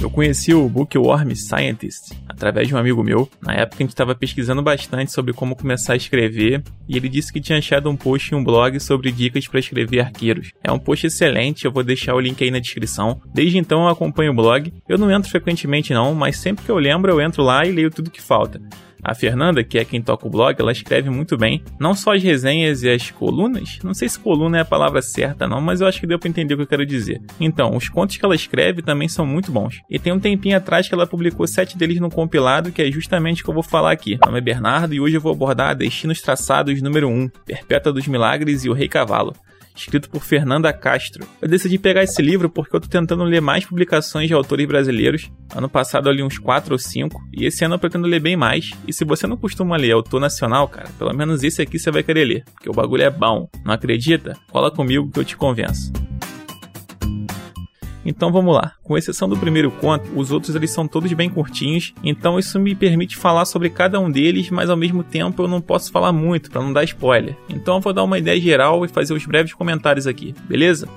Eu conheci o Bookworm Scientist através de um amigo meu. Na época a gente estava pesquisando bastante sobre como começar a escrever e ele disse que tinha achado um post em um blog sobre dicas para escrever arqueiros. É um post excelente, eu vou deixar o link aí na descrição. Desde então eu acompanho o blog. Eu não entro frequentemente não, mas sempre que eu lembro eu entro lá e leio tudo que falta. A Fernanda, que é quem toca o blog, ela escreve muito bem, não só as resenhas e as colunas, não sei se coluna é a palavra certa não, mas eu acho que deu para entender o que eu quero dizer. Então, os contos que ela escreve também são muito bons. E tem um tempinho atrás que ela publicou sete deles no compilado, que é justamente o que eu vou falar aqui. Meu nome é Bernardo e hoje eu vou abordar Destinos Traçados número 1, Perpétua dos Milagres e o Rei Cavalo escrito por Fernanda Castro. Eu decidi pegar esse livro porque eu tô tentando ler mais publicações de autores brasileiros. Ano passado eu li uns 4 ou 5, e esse ano eu pretendo ler bem mais. E se você não costuma ler autor nacional, cara, pelo menos esse aqui você vai querer ler, porque o bagulho é bom. Não acredita? Cola comigo que eu te convenço. Então vamos lá. Com exceção do primeiro conto, os outros eles são todos bem curtinhos, então isso me permite falar sobre cada um deles, mas ao mesmo tempo eu não posso falar muito para não dar spoiler. Então eu vou dar uma ideia geral e fazer os breves comentários aqui, beleza?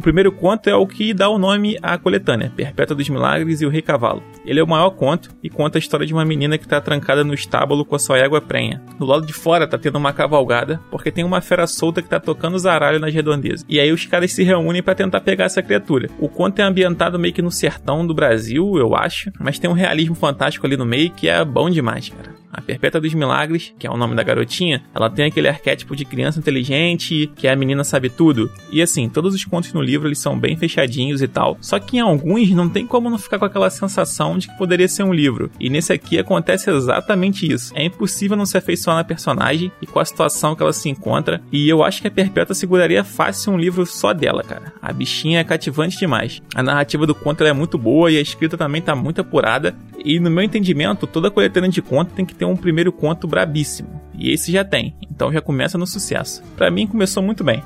O primeiro conto é o que dá o nome à coletânea, Perpétua dos Milagres e o Rei Cavalo. Ele é o maior conto e conta a história de uma menina que está trancada no estábulo com a sua égua prenha. Do lado de fora tá tendo uma cavalgada, porque tem uma fera solta que tá tocando zaralho nas redondezas. E aí os caras se reúnem para tentar pegar essa criatura. O conto é ambientado meio que no sertão do Brasil, eu acho, mas tem um realismo fantástico ali no meio que é bom demais, cara. A Perpétua dos Milagres, que é o nome da garotinha, ela tem aquele arquétipo de criança inteligente, que é a menina sabe tudo. E assim, todos os contos no livro eles são bem fechadinhos e tal. Só que em alguns não tem como não ficar com aquela sensação de que poderia ser um livro. E nesse aqui acontece exatamente isso. É impossível não se afeiçoar na personagem e com a situação que ela se encontra. E eu acho que a Perpétua seguraria fácil um livro só dela, cara. A bichinha é cativante demais. A narrativa do conto é muito boa e a escrita também tá muito apurada. E no meu entendimento, toda coletânea de conto tem que ter um primeiro conto brabíssimo. E esse já tem, então já começa no sucesso. Para mim começou muito bem.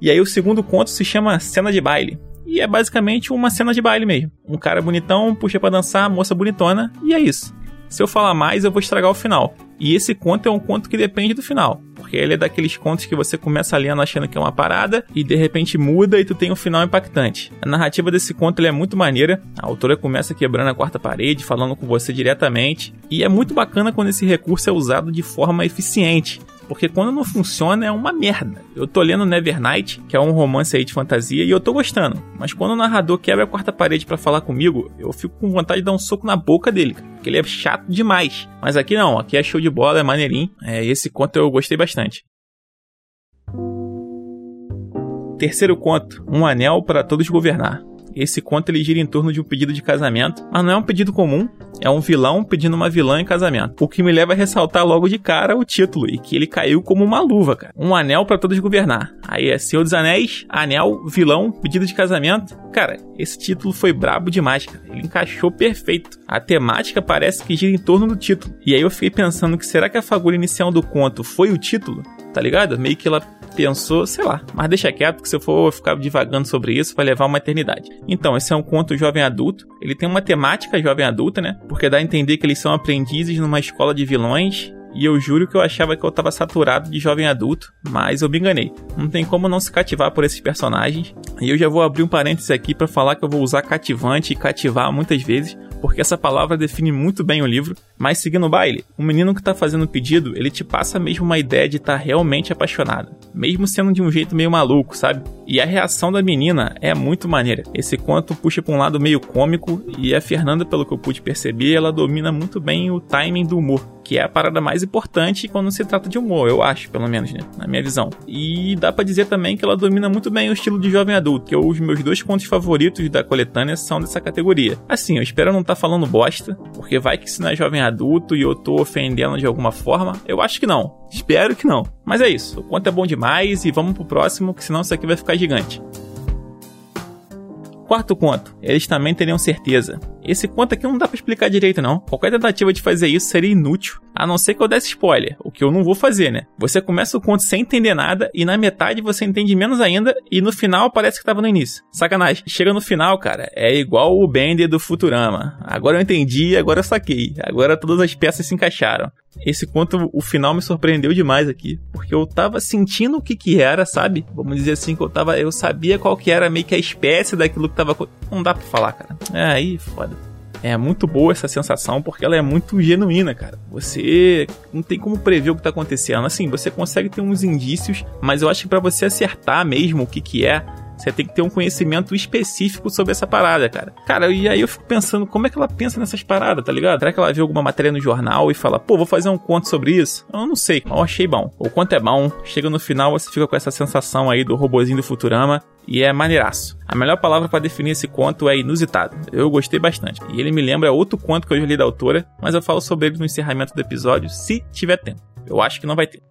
E aí o segundo conto se chama Cena de Baile. E é basicamente uma cena de baile mesmo. Um cara bonitão puxa para dançar, moça bonitona, e é isso. Se eu falar mais, eu vou estragar o final. E esse conto é um conto que depende do final. Porque ele é daqueles contos que você começa lendo achando que é uma parada e de repente muda e tu tem um final impactante. A narrativa desse conto é muito maneira. A autora começa quebrando a quarta parede, falando com você diretamente. E é muito bacana quando esse recurso é usado de forma eficiente. Porque quando não funciona é uma merda. Eu tô lendo Nevernight, que é um romance aí de fantasia, e eu tô gostando. Mas quando o narrador quebra a quarta parede para falar comigo, eu fico com vontade de dar um soco na boca dele, porque ele é chato demais. Mas aqui não, aqui é show de bola, é maneirinho. É, esse conto eu gostei bastante. Terceiro conto, Um Anel para Todos Governar. Esse conto ele gira em torno de um pedido de casamento, mas não é um pedido comum, é um vilão pedindo uma vilã em casamento. O que me leva a ressaltar logo de cara o título, e que ele caiu como uma luva, cara. Um anel para todos governar. Aí é Senhor dos Anéis, anel, vilão, pedido de casamento. Cara, esse título foi brabo demais, cara. Ele encaixou perfeito. A temática parece que gira em torno do título. E aí eu fiquei pensando que será que a fagulha inicial do conto foi o título? Tá ligado? Meio que ela pensou, sei lá, mas deixa quieto que se eu for ficar divagando sobre isso vai levar uma eternidade. Então, esse é um conto jovem adulto, ele tem uma temática jovem adulta, né? Porque dá a entender que eles são aprendizes numa escola de vilões e eu juro que eu achava que eu tava saturado de jovem adulto, mas eu me enganei. Não tem como não se cativar por esses personagens. E eu já vou abrir um parênteses aqui para falar que eu vou usar cativante e cativar muitas vezes, porque essa palavra define muito bem o livro. Mas seguindo o baile, o menino que tá fazendo o pedido, ele te passa mesmo uma ideia de estar tá realmente apaixonado, mesmo sendo de um jeito meio maluco, sabe? E a reação da menina é muito maneira. Esse conto puxa para um lado meio cômico e a Fernanda, pelo que eu pude perceber, ela domina muito bem o timing do humor que é a parada mais importante quando se trata de humor, eu acho, pelo menos, né? Na minha visão. E dá para dizer também que ela domina muito bem o estilo de jovem adulto, que os meus dois contos favoritos da coletânea são dessa categoria. Assim, eu espero não estar tá falando bosta, porque vai que isso não é jovem adulto e eu tô ofendendo de alguma forma. Eu acho que não. Espero que não. Mas é isso. O conto é bom demais e vamos pro próximo, que senão isso aqui vai ficar gigante. Quarto conto, eles também teriam certeza. Esse conto aqui não dá para explicar direito não. Qualquer tentativa de fazer isso seria inútil, a não ser que eu desse spoiler, o que eu não vou fazer, né? Você começa o conto sem entender nada e na metade você entende menos ainda e no final parece que tava no início. Sacanagem. Chega no final, cara, é igual o Bender do Futurama. Agora eu entendi, agora eu saquei. Agora todas as peças se encaixaram. esse conto, o final me surpreendeu demais aqui, porque eu tava sentindo o que que era, sabe? Vamos dizer assim que eu tava, eu sabia qual que era meio que a espécie daquilo que tava, não dá para falar, cara. É aí, foda. É muito boa essa sensação porque ela é muito genuína, cara. Você não tem como prever o que tá acontecendo. Assim, você consegue ter uns indícios, mas eu acho que para você acertar mesmo o que que é, você tem que ter um conhecimento específico sobre essa parada, cara. Cara, e aí eu fico pensando, como é que ela pensa nessas paradas, tá ligado? Será que ela vê alguma matéria no jornal e fala, pô, vou fazer um conto sobre isso? Eu não sei, eu achei bom. O conto é bom, chega no final, você fica com essa sensação aí do robozinho do Futurama e é maneiraço. A melhor palavra para definir esse conto é inusitado. Eu gostei bastante. E ele me lembra outro conto que eu já li da autora, mas eu falo sobre ele no encerramento do episódio, se tiver tempo. Eu acho que não vai ter.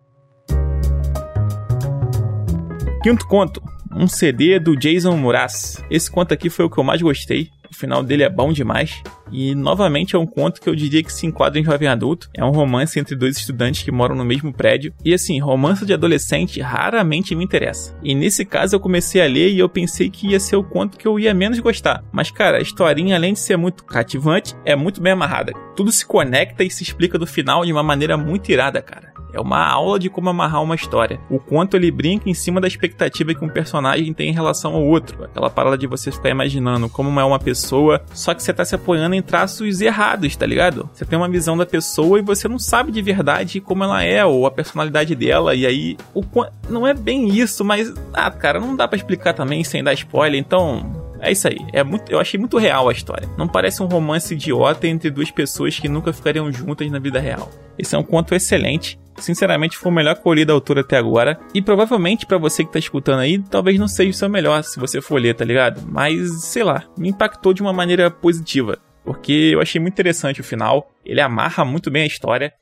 Quinto conto, um CD do Jason Mraz. Esse conto aqui foi o que eu mais gostei. O final dele é bom demais. E novamente é um conto que eu diria que se enquadra em jovem adulto. É um romance entre dois estudantes que moram no mesmo prédio. E assim, romance de adolescente raramente me interessa. E nesse caso eu comecei a ler e eu pensei que ia ser o conto que eu ia menos gostar. Mas cara, a historinha, além de ser muito cativante, é muito bem amarrada. Tudo se conecta e se explica no final de uma maneira muito irada, cara. É uma aula de como amarrar uma história. O quanto ele brinca em cima da expectativa que um personagem tem em relação ao outro. Aquela parada de você ficar imaginando como é uma pessoa, só que você tá se apoiando em traços errados, tá ligado? Você tem uma visão da pessoa e você não sabe de verdade como ela é, ou a personalidade dela, e aí. O, não é bem isso, mas. Ah, cara, não dá para explicar também sem dar spoiler, então. É isso aí. É muito, eu achei muito real a história. Não parece um romance idiota entre duas pessoas que nunca ficariam juntas na vida real. Esse é um conto excelente. Sinceramente, foi o melhor li da autora até agora. E provavelmente para você que tá escutando aí, talvez não seja o seu melhor se você for ler, tá ligado? Mas, sei lá, me impactou de uma maneira positiva. Porque eu achei muito interessante o final. Ele amarra muito bem a história.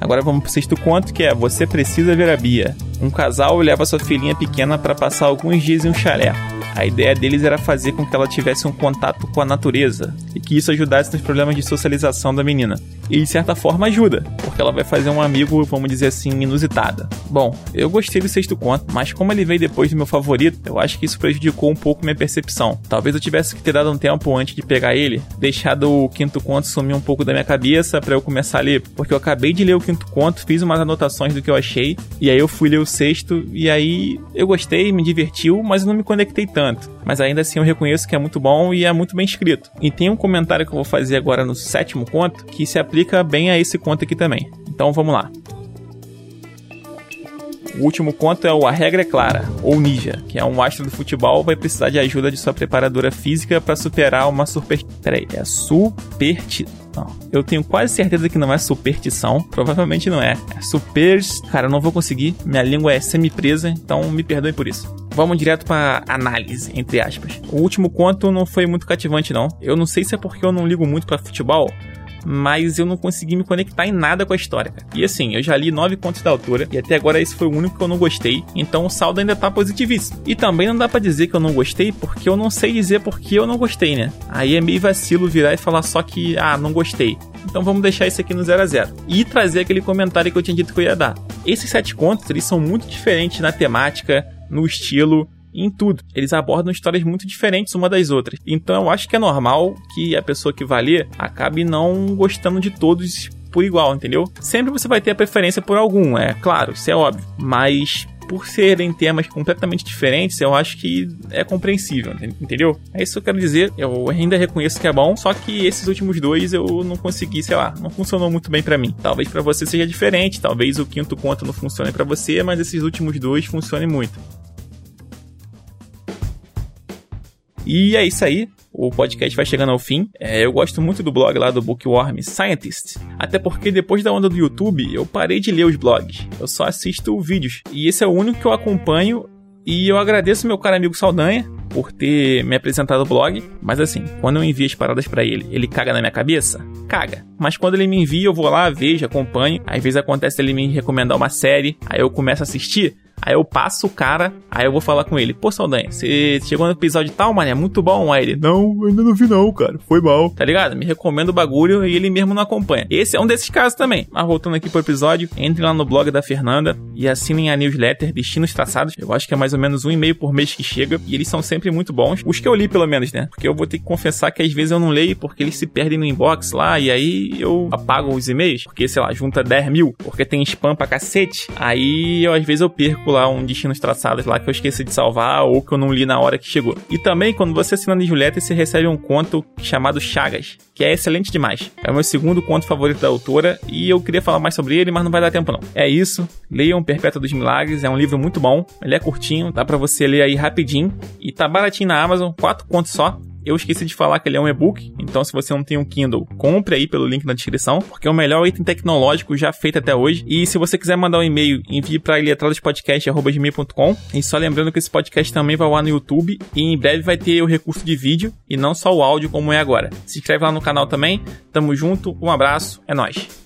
Agora vamos pro sexto conto, que é Você Precisa Ver a Bia. Um casal leva sua filhinha pequena para passar alguns dias em um chalé. A ideia deles era fazer com que ela tivesse um contato com a natureza e que isso ajudasse nos problemas de socialização da menina. E de certa forma ajuda, porque ela vai fazer um amigo, vamos dizer assim, inusitada. Bom, eu gostei do sexto conto, mas como ele veio depois do meu favorito, eu acho que isso prejudicou um pouco minha percepção. Talvez eu tivesse que ter dado um tempo antes de pegar ele, deixado o quinto conto sumir um pouco da minha cabeça para eu começar a ler, porque eu acabei de ler o quinto conto, fiz umas anotações do que eu achei, e aí eu fui ler o sexto, e aí eu gostei, me divertiu, mas não me conectei tanto tanto. Mas ainda assim eu reconheço que é muito bom e é muito bem escrito. E tem um comentário que eu vou fazer agora no sétimo conto que se aplica bem a esse conto aqui também. Então vamos lá. O último conto é o A Regra é Clara, ou Ninja, que é um astro do futebol vai precisar de ajuda de sua preparadora física para superar uma super... Peraí, é superti... Não, eu tenho quase certeza que não é superstição, provavelmente não é. É super... Cara, eu não vou conseguir, minha língua é semi-presa, então me perdoe por isso. Vamos direto para análise, entre aspas. O último conto não foi muito cativante, não. Eu não sei se é porque eu não ligo muito para futebol, mas eu não consegui me conectar em nada com a história, cara. E assim, eu já li nove contos da autora, e até agora esse foi o único que eu não gostei, então o saldo ainda tá positivíssimo. E também não dá para dizer que eu não gostei, porque eu não sei dizer porque eu não gostei, né? Aí é meio vacilo virar e falar só que, ah, não gostei. Então vamos deixar isso aqui no 0 a 0 E trazer aquele comentário que eu tinha dito que eu ia dar. Esses sete contos, eles são muito diferentes na temática, no estilo, em tudo. Eles abordam histórias muito diferentes uma das outras. Então eu acho que é normal que a pessoa que vai ler acabe não gostando de todos por igual, entendeu? Sempre você vai ter a preferência por algum, é claro, isso é óbvio. Mas por serem temas completamente diferentes, eu acho que é compreensível, entendeu? É isso que eu quero dizer. Eu ainda reconheço que é bom, só que esses últimos dois eu não consegui, sei lá, não funcionou muito bem para mim. Talvez para você seja diferente, talvez o quinto conto não funcione para você, mas esses últimos dois funcionem muito. E é isso aí. O podcast vai chegando ao fim. É, eu gosto muito do blog lá do Bookworm Scientist. Até porque depois da onda do YouTube, eu parei de ler os blogs. Eu só assisto vídeos. E esse é o único que eu acompanho. E eu agradeço meu caro amigo Saldanha por ter me apresentado o blog. Mas assim, quando eu envio as paradas para ele, ele caga na minha cabeça? Caga. Mas quando ele me envia, eu vou lá, vejo, acompanho. Às vezes acontece ele me recomendar uma série, aí eu começo a assistir. Aí eu passo o cara, aí eu vou falar com ele. Pô, Saldanha, você chegou no episódio tal, mané, muito bom. Aí ele, não, ainda não vi não, cara, foi mal. Tá ligado? Me recomenda o bagulho e ele mesmo não acompanha. Esse é um desses casos também. Mas voltando aqui pro episódio, entre lá no blog da Fernanda e assinem a newsletter Destinos Traçados. Eu acho que é mais ou menos um e-mail por mês que chega e eles são sempre muito bons. Os que eu li, pelo menos, né? Porque eu vou ter que confessar que às vezes eu não leio porque eles se perdem no inbox lá e aí eu apago os e-mails, porque sei lá, junta 10 mil, porque tem spam pra cacete. Aí eu às vezes eu perco lá um Destinos Traçados lá que eu esqueci de salvar ou que eu não li na hora que chegou. E também, quando você assina a newsletter, você recebe um conto chamado Chagas, que é excelente demais. É o meu segundo conto favorito da autora e eu queria falar mais sobre ele, mas não vai dar tempo não. É isso, leiam Perpétua dos Milagres, é um livro muito bom, ele é curtinho, dá para você ler aí rapidinho e tá baratinho na Amazon, quatro contos só. Eu esqueci de falar que ele é um e-book, então se você não tem um Kindle, compre aí pelo link na descrição, porque é o melhor item tecnológico já feito até hoje. E se você quiser mandar um e-mail, envie para iletradospodcast.com. E só lembrando que esse podcast também vai lá no YouTube e em breve vai ter o recurso de vídeo e não só o áudio como é agora. Se inscreve lá no canal também. Tamo junto, um abraço, é nóis.